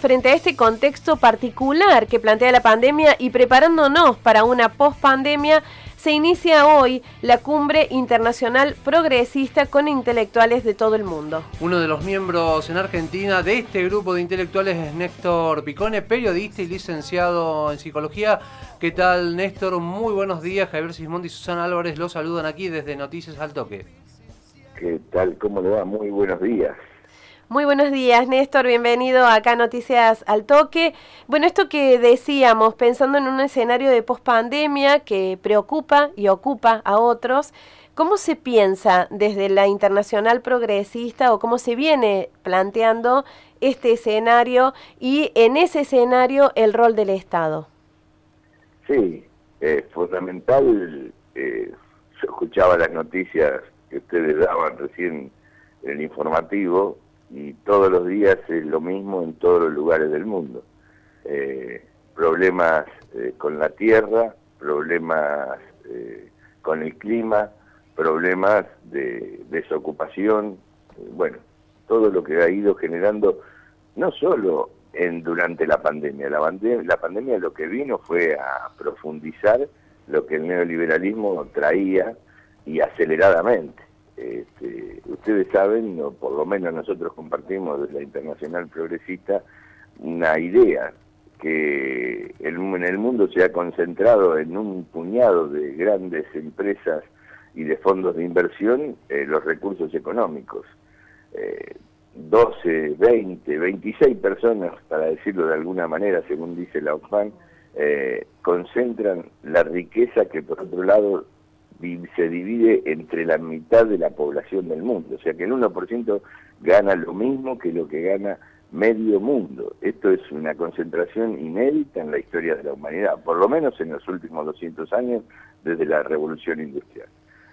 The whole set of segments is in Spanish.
Frente a este contexto particular que plantea la pandemia y preparándonos para una post-pandemia, se inicia hoy la cumbre internacional progresista con intelectuales de todo el mundo. Uno de los miembros en Argentina de este grupo de intelectuales es Néstor Picone, periodista y licenciado en psicología. ¿Qué tal, Néstor? Muy buenos días. Javier Sismondi y Susana Álvarez los saludan aquí desde Noticias al Toque. ¿Qué tal? ¿Cómo le va? Muy buenos días. Muy buenos días, Néstor. Bienvenido acá a Noticias al Toque. Bueno, esto que decíamos, pensando en un escenario de pospandemia que preocupa y ocupa a otros, ¿cómo se piensa desde la internacional progresista o cómo se viene planteando este escenario y en ese escenario el rol del Estado? Sí, es fundamental. Eh, escuchaba las noticias que ustedes daban recién en el informativo y todos los días es lo mismo en todos los lugares del mundo. Eh, problemas eh, con la tierra, problemas eh, con el clima, problemas de desocupación, bueno, todo lo que ha ido generando, no solo en, durante la pandemia, la, la pandemia lo que vino fue a profundizar lo que el neoliberalismo traía y aceleradamente. Este, ustedes saben, o por lo menos nosotros compartimos desde la Internacional Progresista, una idea que en el mundo se ha concentrado en un puñado de grandes empresas y de fondos de inversión eh, los recursos económicos. 12, 20, 26 personas, para decirlo de alguna manera, según dice la OFAN, eh, concentran la riqueza que por otro lado se divide entre la mitad de la población del mundo, o sea que el 1% gana lo mismo que lo que gana medio mundo. Esto es una concentración inédita en la historia de la humanidad, por lo menos en los últimos 200 años desde la revolución industrial.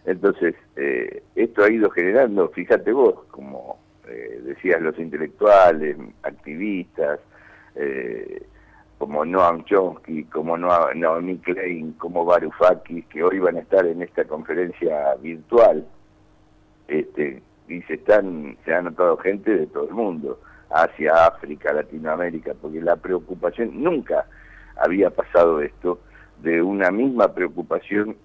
Entonces, eh, esto ha ido generando, fíjate vos, como eh, decías los intelectuales, activistas, eh, como Noam Chomsky, como Naomi Klein, como Varoufakis, que hoy van a estar en esta conferencia virtual, este, y se están, se han notado gente de todo el mundo, Asia, África, Latinoamérica, porque la preocupación, nunca había pasado esto, de una misma preocupación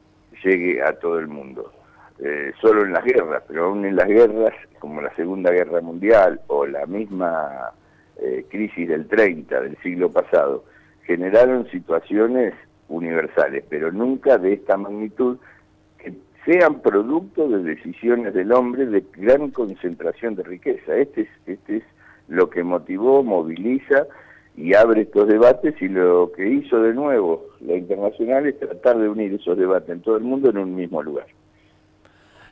llegue a todo el mundo. Eh, solo en las guerras, pero aún en las guerras, como la Segunda Guerra Mundial o la misma eh, crisis del 30 del siglo pasado generaron situaciones universales, pero nunca de esta magnitud que sean producto de decisiones del hombre de gran concentración de riqueza. Este es, este es lo que motivó, moviliza y abre estos debates y lo que hizo de nuevo la internacional es tratar de unir esos debates en todo el mundo en un mismo lugar.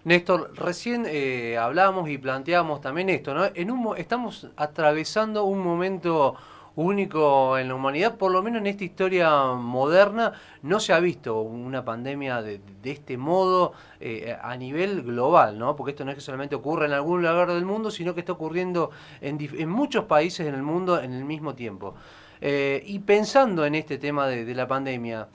Néstor, recién eh, hablábamos y planteábamos también esto, ¿no? En un, estamos atravesando un momento único en la humanidad, por lo menos en esta historia moderna, no se ha visto una pandemia de, este modo eh, a nivel global, ¿no? Porque esto no es que solamente ocurre en algún lugar del mundo, sino que está ocurriendo en, muchos países en el mundo en el mismo tiempo. Eh, y pensando en este tema de la pandemia,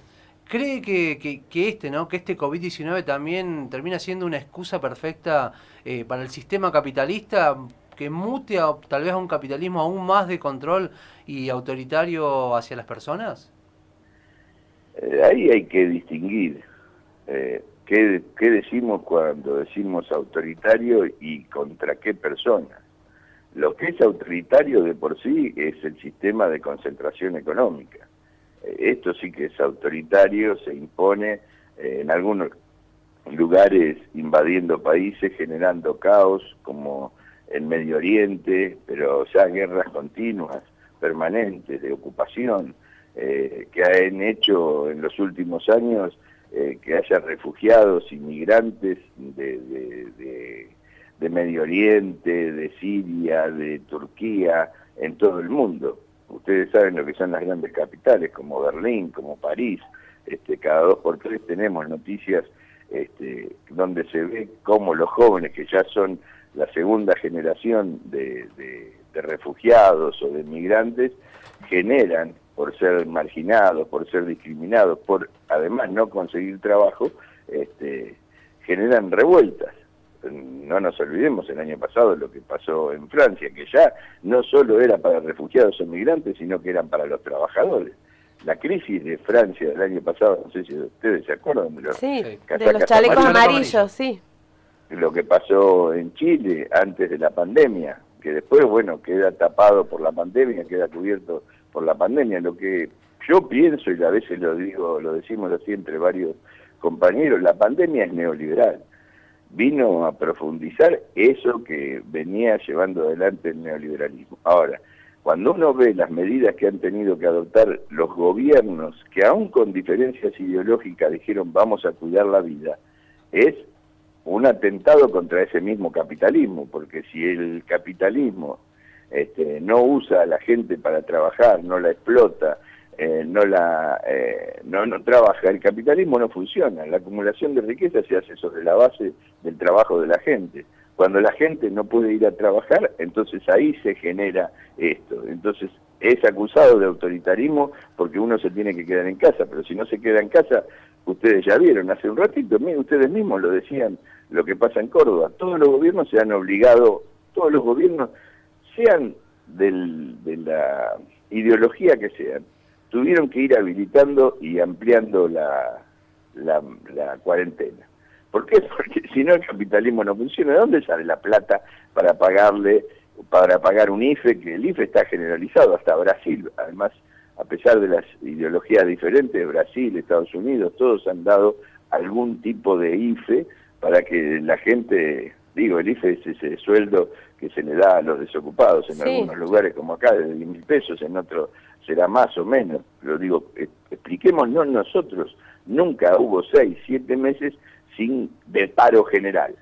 ¿Cree que, que, este, ¿no? que este COVID-19 también termina siendo una excusa perfecta eh, para el sistema capitalista que mute tal vez a un capitalismo aún más de control y autoritario hacia las personas? Eh, ahí hay que distinguir eh, ¿qué, qué decimos cuando decimos autoritario y contra qué personas. Lo que es autoritario de por sí es el sistema de concentración económica esto sí que es autoritario, se impone eh, en algunos lugares invadiendo países, generando caos, como en Medio Oriente, pero ya guerras continuas, permanentes, de ocupación, eh, que han hecho en los últimos años eh, que haya refugiados, inmigrantes de, de Medio Oriente, de Siria, de Turquía, en todo el mundo ustedes saben lo que son las grandes capitales, como Berlín, como París, este, cada dos por tres tenemos noticias este, donde se ve cómo los jóvenes, que ya son la segunda generación de, refugiados o de migrantes, generan, por ser marginados, por ser discriminados, por además no conseguir trabajo, este, generan revueltas. No nos olvidemos el año pasado lo que pasó en Francia, que ya no solo era para refugiados o migrantes, sino que eran para los trabajadores. La crisis de Francia del año pasado, no sé si ustedes se acuerdan de los, sí, de los chalecos amarillos, sí. Lo que pasó en Chile antes de la pandemia, que después, bueno, queda tapado por la pandemia, queda cubierto por la pandemia. Lo que yo pienso, y a veces lo digo, lo decimos siempre varios compañeros, la pandemia es neoliberal vino a profundizar eso que venía llevando adelante el neoliberalismo. Ahora, cuando uno ve las medidas que han tenido que adoptar los gobiernos, que aún con diferencias ideológicas dijeron vamos a cuidar la vida, es un atentado contra ese mismo capitalismo, porque si el capitalismo este, no usa a la gente para trabajar, no la explota, eh, no la eh, no, no trabaja. El capitalismo no funciona. La acumulación de riqueza se hace sobre la base del trabajo de la gente. Cuando la gente no puede ir a trabajar entonces ahí se genera esto. Entonces es acusado de autoritarismo porque uno se tiene que quedar en casa. Pero si no se queda en casa ustedes ya vieron hace un ratito ustedes mismos lo decían lo que pasa en Córdoba. Todos los gobiernos se han obligado todos los gobiernos sean del, de la ideología que sean tuvieron que ir habilitando y ampliando la, la, cuarentena. ¿Por qué? Porque si no el capitalismo no funciona. ¿De dónde sale la plata para pagarle, para pagar un IFE? Que el IFE está generalizado hasta Brasil. Además, a pesar de las ideologías diferentes, Brasil, Estados Unidos, todos han dado algún tipo de IFE para que la gente, digo, el IFE es ese sueldo que se le da a los desocupados en algunos lugares como acá, de 10 mil pesos, en otros será más o menos, lo digo, expliquémonos nosotros, nunca hubo seis, siete meses sin de paro general.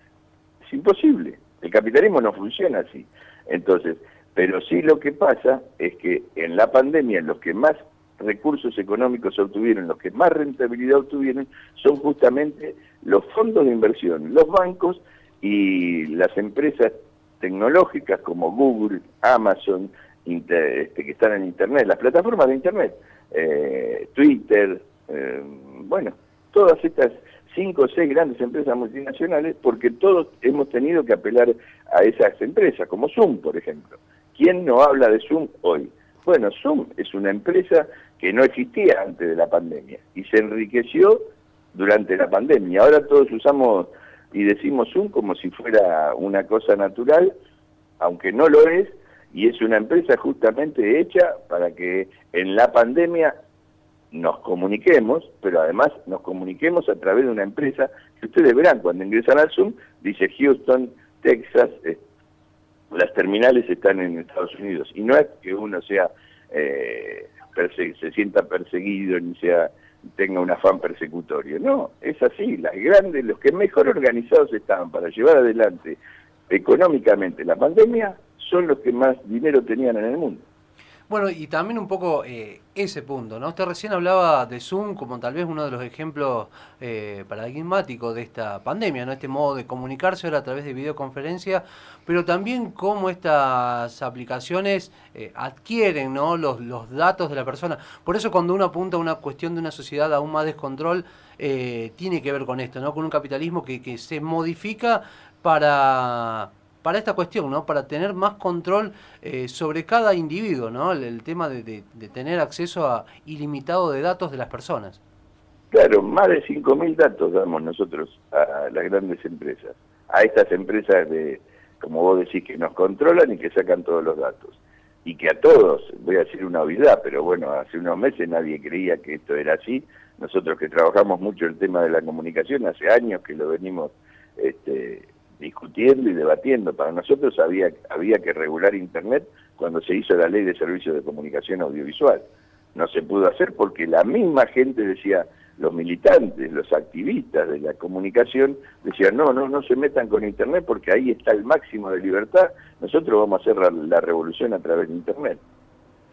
Es imposible, el capitalismo no funciona así. Entonces, pero sí lo que pasa es que en la pandemia los que más recursos económicos obtuvieron, los que más rentabilidad obtuvieron, son justamente los fondos de inversión, los bancos y las empresas tecnológicas como Google, Amazon, este, que están en Internet, las plataformas de Internet, eh, Twitter, eh, bueno, todas estas cinco o seis grandes empresas multinacionales, porque todos hemos tenido que apelar a esas empresas, como Zoom, por ejemplo. ¿Quién no habla de Zoom hoy? Bueno, Zoom es una empresa que no existía antes de la pandemia y se enriqueció durante la pandemia. Ahora todos usamos y decimos Zoom como si fuera una cosa natural, aunque no lo es, y es una empresa justamente hecha para que en la pandemia nos comuniquemos, pero además nos comuniquemos a través de una empresa que ustedes verán cuando ingresan al Zoom, dice Houston, Texas, eh, las terminales están en Estados Unidos. Y no es que uno sea eh, se sienta perseguido ni sea tenga un afán persecutorio. No, es así. Las grandes, los que mejor organizados estaban para llevar adelante económicamente la pandemia son los que más dinero tenían en el mundo. Bueno, y también un poco eh, ese punto, ¿no? Usted recién hablaba de Zoom como tal vez uno de los ejemplos eh, paradigmáticos de esta pandemia, ¿no? Este modo de comunicarse ahora a través de videoconferencia, pero también cómo estas aplicaciones eh, adquieren, ¿no? Los, los datos de la persona. Por eso cuando uno apunta a una cuestión de una sociedad aún más descontrol, tiene que ver con esto, ¿no? Con un capitalismo que, que se modifica para para esta cuestión, ¿no? Para tener más control eh, sobre cada individuo, ¿no? El, tema de, tener acceso a ilimitado de datos de las personas. Claro, más de 5.000 datos damos nosotros a las grandes empresas, a estas empresas de, como vos decís, que nos controlan y que sacan todos los datos. Y que a todos, voy a decir una obviedad, pero bueno, hace unos meses nadie creía que esto era así. Nosotros que trabajamos mucho el tema de la comunicación, hace años que lo venimos este, discutiendo y debatiendo. Para nosotros había, había que regular Internet cuando se hizo la ley de servicios de comunicación audiovisual. No se pudo hacer porque la misma gente decía, los militantes, los activistas de la comunicación decían, no, no, no se metan con Internet porque ahí está el máximo de libertad, nosotros vamos a hacer la, revolución a través de Internet.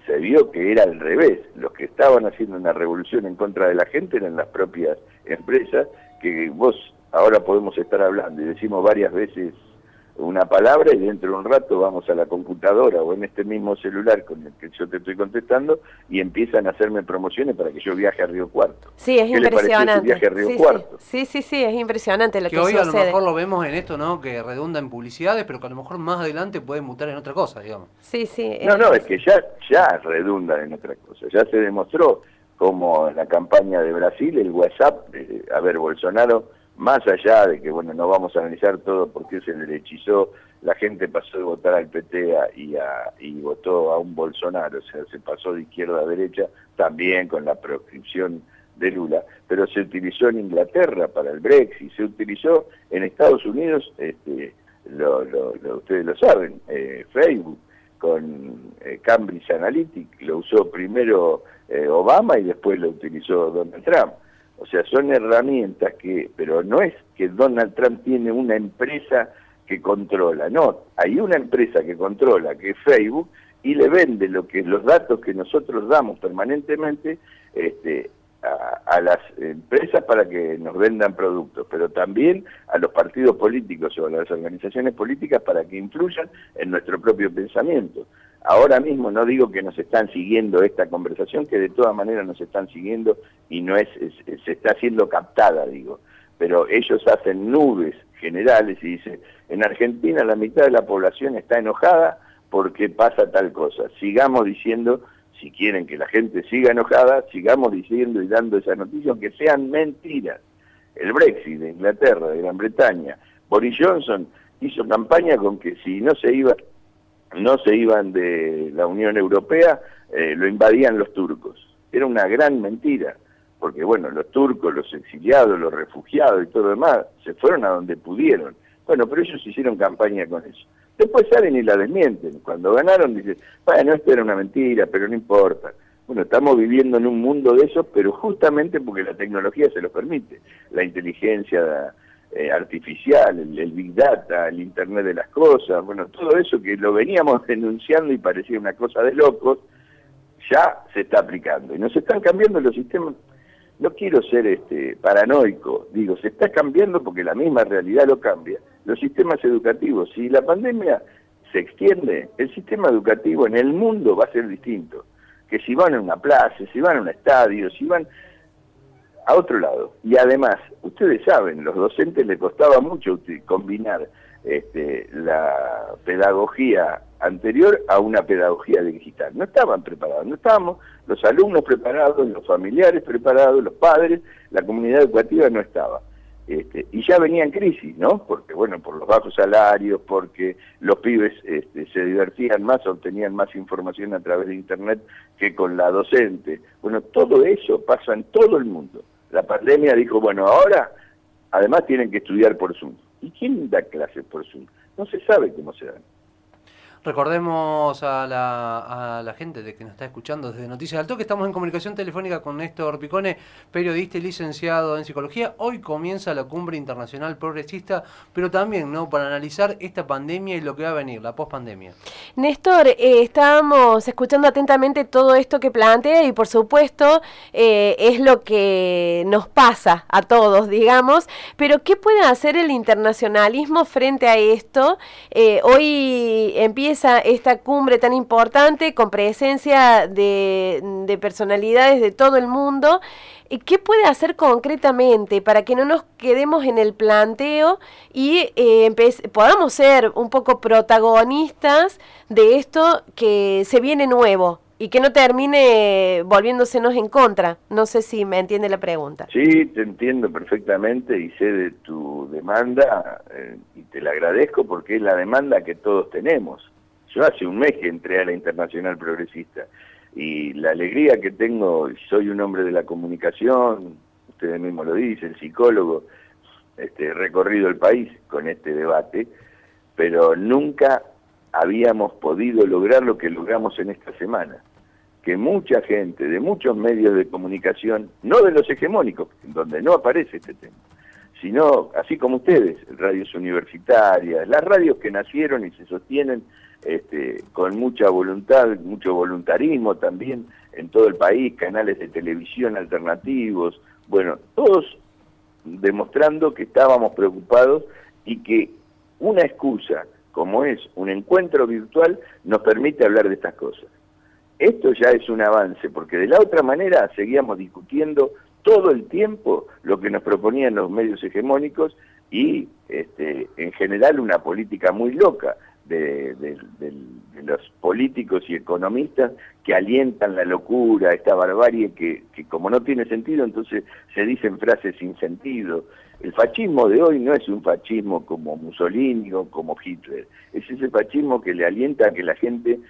Se vio que era al revés, los que estaban haciendo una revolución en contra de la gente eran las propias empresas, que vos ahora podemos estar hablando y decimos varias veces una palabra y dentro de un rato vamos a la computadora o en este mismo celular con el que yo te estoy contestando y empiezan a hacerme promociones para que yo viaje a Río Cuarto. Sí, es impresionante. viaje a Río Cuarto? Sí. sí, sí, es impresionante lo que, que hoy a lo mejor lo vemos en esto, ¿no? Que redunda en publicidades, pero que a lo mejor más adelante puede mutar en otra cosa, digamos. Sí, sí. No, no, es que ya, ya redunda en otra cosa. Ya se demostró como en la campaña de Brasil, el WhatsApp, a ver, Bolsonaro más allá de que, bueno, no vamos a analizar todo porque se le hechizó, la gente pasó de votar al PT y, a, y votó a un Bolsonaro, o sea, se pasó de izquierda a derecha, también con la proscripción de Lula, pero se utilizó en Inglaterra para el Brexit, se utilizó en Estados Unidos, este, lo, ustedes lo saben, eh, Facebook con eh, Cambridge Analytica, lo usó primero eh, Obama y después lo utilizó Donald Trump. O sea, son herramientas que, pero no es que Donald Trump tiene una empresa que controla, no, hay una empresa que controla, que es Facebook, y le vende lo que los datos que nosotros damos permanentemente este, a, las empresas para que nos vendan productos, pero también a los partidos políticos o a las organizaciones políticas para que influyan en nuestro propio pensamiento. Ahora mismo no digo que nos están siguiendo esta conversación, que de todas maneras nos están siguiendo y no es, se está siendo captada, digo, pero ellos hacen nubes generales y dicen, en Argentina la mitad de la población está enojada porque pasa tal cosa. Sigamos diciendo, si quieren que la gente siga enojada, sigamos diciendo y dando esa noticia, aunque sean mentiras. El Brexit de Inglaterra, de Gran Bretaña, Boris Johnson hizo campaña con que si no se iba no se iban de la Unión Europea, eh, lo invadían los turcos. Era una gran mentira, porque bueno, los turcos, los exiliados, los refugiados y todo lo demás, se fueron a donde pudieron. Bueno, pero ellos hicieron campaña con eso. Después salen y la desmienten. Cuando ganaron dicen, bueno, esto era una mentira, pero no importa. Bueno, estamos viviendo en un mundo de eso, pero justamente porque la tecnología se lo permite. La inteligencia eh, artificial, el, Big Data, el Internet de las Cosas, bueno, todo eso que lo veníamos denunciando y parecía una cosa de locos, ya se está aplicando. Y nos están cambiando los sistemas, no quiero ser este paranoico, digo, se está cambiando porque la misma realidad lo cambia. Los sistemas educativos, si la pandemia se extiende, el sistema educativo en el mundo va a ser distinto. Que si van a una plaza, si van a un estadio, si van a otro lado. Y además, ustedes saben, los docentes les costaba mucho combinar este, la pedagogía anterior a una pedagogía digital. No estaban preparados, no estábamos los alumnos preparados, los familiares preparados, los padres, la comunidad educativa no estaba. Este, y ya venía en crisis, ¿no? Porque, bueno, por los bajos salarios, porque los pibes este, se divertían más, obtenían más información a través de Internet que con la docente. Bueno, todo eso pasa en todo el mundo. La pandemia dijo, bueno, ahora además tienen que estudiar por Zoom. ¿Y quién da clases por Zoom? No se sabe cómo se dan. Recordemos a la, gente de que nos está escuchando desde Noticias Alto que estamos en comunicación telefónica con Néstor Picone, periodista y licenciado en psicología. Hoy comienza la cumbre internacional progresista, pero también no para analizar esta pandemia y lo que va a venir, la pospandemia. Néstor, eh, estábamos escuchando atentamente todo esto que plantea y por supuesto eh, es lo que nos pasa a todos, digamos, pero ¿qué puede hacer el internacionalismo frente a esto? Eh, hoy empieza esta cumbre tan importante con presencia de, personalidades de todo el mundo. ¿Qué puede hacer concretamente para que no nos quedemos en el planteo y eh, podamos ser un poco protagonistas de esto que se viene nuevo? y que no termine volviéndosenos en contra. No sé si me entiende la pregunta. Sí, te entiendo perfectamente y sé de tu demanda eh, y te la agradezco porque es la demanda que todos tenemos. Yo hace un mes que entré a la Internacional Progresista y la alegría que tengo, soy un hombre de la comunicación, ustedes mismos lo dicen, psicólogo, este, recorrido el país con este debate, pero nunca habíamos podido lograr lo que logramos en esta semana, que mucha gente de muchos medios de comunicación, no de los hegemónicos, donde no aparece este tema, sino así como ustedes, radios universitarias, las radios que nacieron y se sostienen este, con mucha voluntad, mucho voluntarismo también en todo el país, canales de televisión alternativos, bueno, todos demostrando que estábamos preocupados y que una excusa como es un encuentro virtual nos permite hablar de estas cosas. Esto ya es un avance, porque de la otra manera seguíamos discutiendo todo el tiempo lo que nos proponían los medios hegemónicos y este, en general una política muy loca de, los políticos y economistas que alientan la locura, esta barbarie que, que como no tiene sentido, entonces se dicen frases sin sentido. El fascismo de hoy no es un fascismo como Mussolini o como Hitler, es ese fascismo que le alienta a que la gente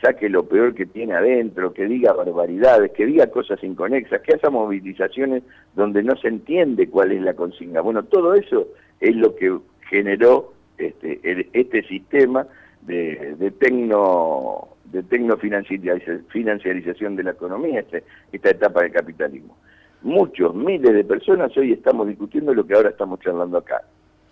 saque lo peor que tiene adentro, que diga barbaridades, que diga cosas inconexas, que haga movilizaciones donde no se entiende cuál es la consigna. Bueno, todo eso es lo que generó este, este sistema de, de tecno de tecnofinanciarización de la economía, este, esta etapa del capitalismo. Muchos, miles de personas hoy estamos discutiendo lo que ahora estamos charlando acá.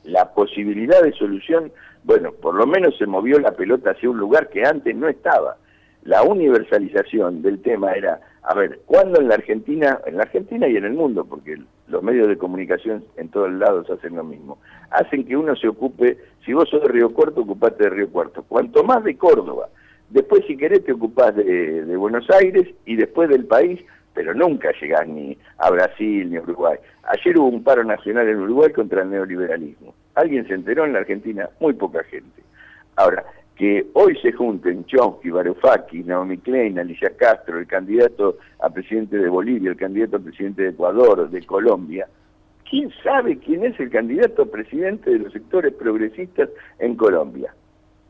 La posibilidad de solución, bueno, por lo menos se movió la pelota hacia un lugar que antes no estaba. La universalización del tema era, a ver, ¿cuándo en la Argentina, en la Argentina y en el mundo, porque los medios de comunicación en todos lados hacen lo mismo, hacen que uno se ocupe, si vos sos de Río Cuarto, ocupate de Río Cuarto, cuanto más de Córdoba, después si querés te ocupás de, de Buenos Aires y después del país, pero nunca llegás ni a Brasil ni a Uruguay. Ayer hubo un paro nacional en Uruguay contra el neoliberalismo. ¿Alguien se enteró en la Argentina? Muy poca gente. Ahora, que hoy se junten Chomsky, Varoufakis, Naomi Klein, Alicia Castro, el candidato a presidente de Bolivia, el candidato a presidente de Ecuador, de Colombia, ¿quién sabe quién es el candidato a presidente de los sectores progresistas en Colombia?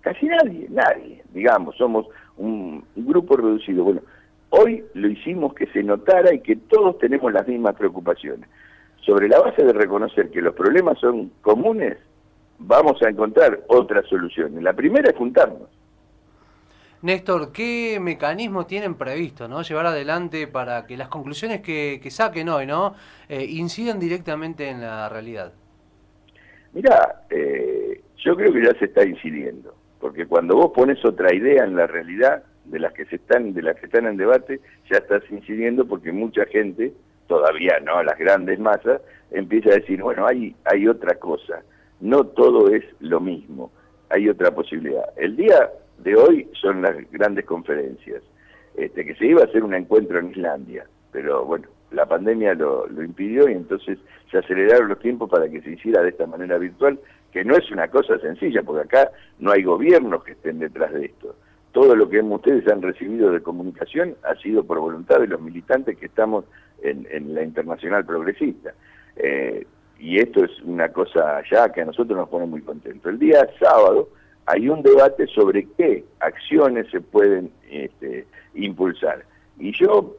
Casi nadie, nadie, digamos, somos un, grupo reducido. Bueno, hoy lo hicimos que se notara y que todos tenemos las mismas preocupaciones. Sobre la base de reconocer que los problemas son comunes, vamos a encontrar otras soluciones. La primera es juntarnos. Néstor, ¿qué mecanismos tienen previsto ¿no? llevar adelante para que las conclusiones que, saquen hoy ¿no? Eh, incidan directamente en la realidad? Mira, eh, yo creo que ya se está incidiendo, porque cuando vos pones otra idea en la realidad de las que se están, de las que están en debate, ya estás incidiendo porque mucha gente, todavía no, las grandes masas, empieza a decir, bueno, hay, hay otra cosa no todo es lo mismo, hay otra posibilidad. El día de hoy son las grandes conferencias, este, que se iba a hacer un encuentro en Islandia, pero bueno, la pandemia lo, impidió y entonces se aceleraron los tiempos para que se hiciera de esta manera virtual, que no es una cosa sencilla, porque acá no hay gobiernos que estén detrás de esto. Todo lo que ustedes han recibido de comunicación ha sido por voluntad de los militantes que estamos en, en la internacional progresista. Eh, y esto es una cosa ya que a nosotros nos pone muy contentos. El día sábado hay un debate sobre qué acciones se pueden este, impulsar. Y yo,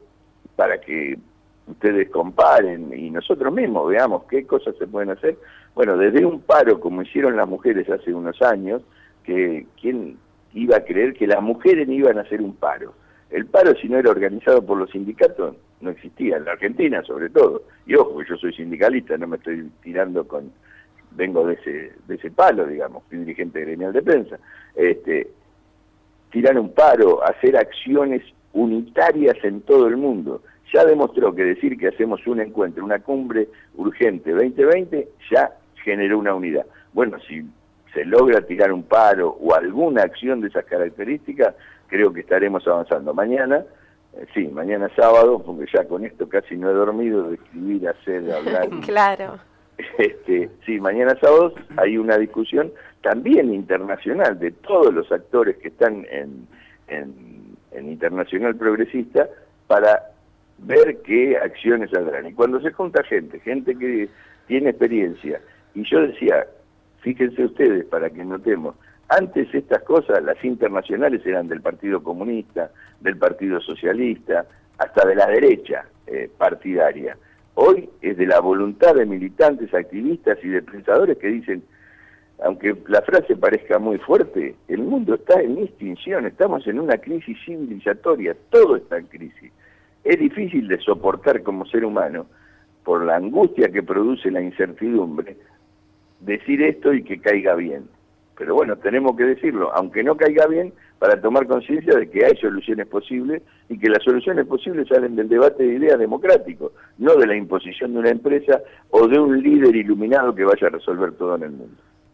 para que ustedes comparen y nosotros mismos veamos qué cosas se pueden hacer, bueno, desde un paro como hicieron las mujeres hace unos años, que quién iba a creer que las mujeres iban a hacer un paro. El paro, si no era organizado por los sindicatos, no existía, en la Argentina sobre todo. Y ojo, yo soy sindicalista, no me estoy tirando con... Vengo de ese, de ese palo, digamos, fui dirigente gremial de prensa. Este, tirar un paro, hacer acciones unitarias en todo el mundo. Ya demostró que decir que hacemos un encuentro, una cumbre urgente 2020, ya generó una unidad. Bueno, si se logra tirar un paro o alguna acción de esas características, creo que estaremos avanzando. Mañana, sí, mañana sábado, porque ya con esto casi no he dormido, de escribir, hacer, hablar. claro. Este, sí, mañana sábado hay una discusión también internacional de todos los actores que están en, en, en Internacional Progresista para ver qué acciones saldrán. Y cuando se junta gente, gente que tiene experiencia, y yo decía, fíjense ustedes para que notemos, antes estas cosas, las internacionales eran del Partido Comunista, del Partido Socialista, hasta de la derecha eh, partidaria. Hoy es de la voluntad de militantes, activistas y de pensadores que dicen, aunque la frase parezca muy fuerte, el mundo está en extinción, estamos en una crisis civilizatoria, todo está en crisis. Es difícil de soportar como ser humano, por la angustia que produce la incertidumbre, decir esto y que caiga bien pero bueno, tenemos que decirlo, aunque no caiga bien, para tomar conciencia de que hay soluciones posibles y que las soluciones posibles salen del debate de ideas democrático, no de la imposición de una empresa o de un líder iluminado que vaya a resolver todo en el mundo.